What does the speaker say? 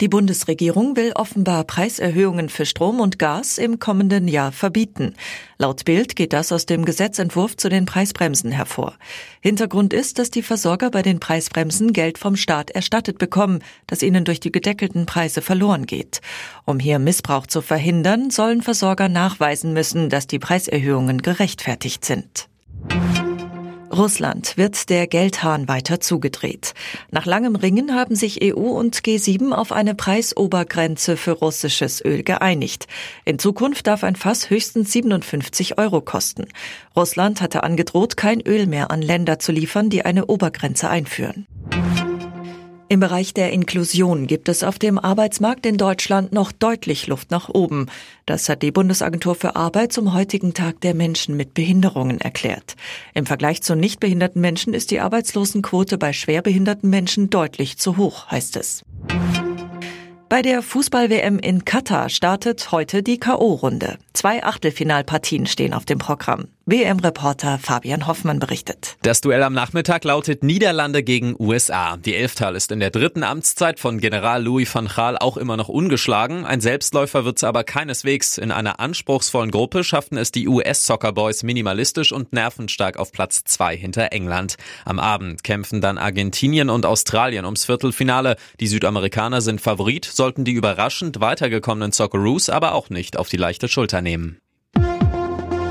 Die Bundesregierung will offenbar Preiserhöhungen für Strom und Gas im kommenden Jahr verbieten. Laut Bild geht das aus dem Gesetzentwurf zu den Preisbremsen hervor. Hintergrund ist, dass die Versorger bei den Preisbremsen Geld vom Staat erstattet bekommen, das ihnen durch die gedeckelten Preise verloren geht. Um hier Missbrauch zu verhindern, sollen Versorger nachweisen müssen, dass die Preiserhöhungen gerechtfertigt sind. Russland wird der Geldhahn weiter zugedreht. Nach langem Ringen haben sich EU und G7 auf eine Preisobergrenze für russisches Öl geeinigt. In Zukunft darf ein Fass höchstens 57 Euro kosten. Russland hatte angedroht, kein Öl mehr an Länder zu liefern, die eine Obergrenze einführen. Im Bereich der Inklusion gibt es auf dem Arbeitsmarkt in Deutschland noch deutlich Luft nach oben. Das hat die Bundesagentur für Arbeit zum heutigen Tag der Menschen mit Behinderungen erklärt. Im Vergleich zu nichtbehinderten Menschen ist die Arbeitslosenquote bei schwerbehinderten Menschen deutlich zu hoch, heißt es. Bei der Fußball-WM in Katar startet heute die K.O.-Runde. Zwei Achtelfinalpartien stehen auf dem Programm. WM-Reporter Fabian Hoffmann berichtet. Das Duell am Nachmittag lautet Niederlande gegen USA. Die Elftal ist in der dritten Amtszeit von General Louis van Gaal auch immer noch ungeschlagen. Ein Selbstläufer wird's aber keineswegs. In einer anspruchsvollen Gruppe schafften es die US-Soccer-Boys minimalistisch und nervenstark auf Platz zwei hinter England. Am Abend kämpfen dann Argentinien und Australien ums Viertelfinale. Die Südamerikaner sind Favorit, sollten die überraschend weitergekommenen Socceroos aber auch nicht auf die leichte Schulter nehmen.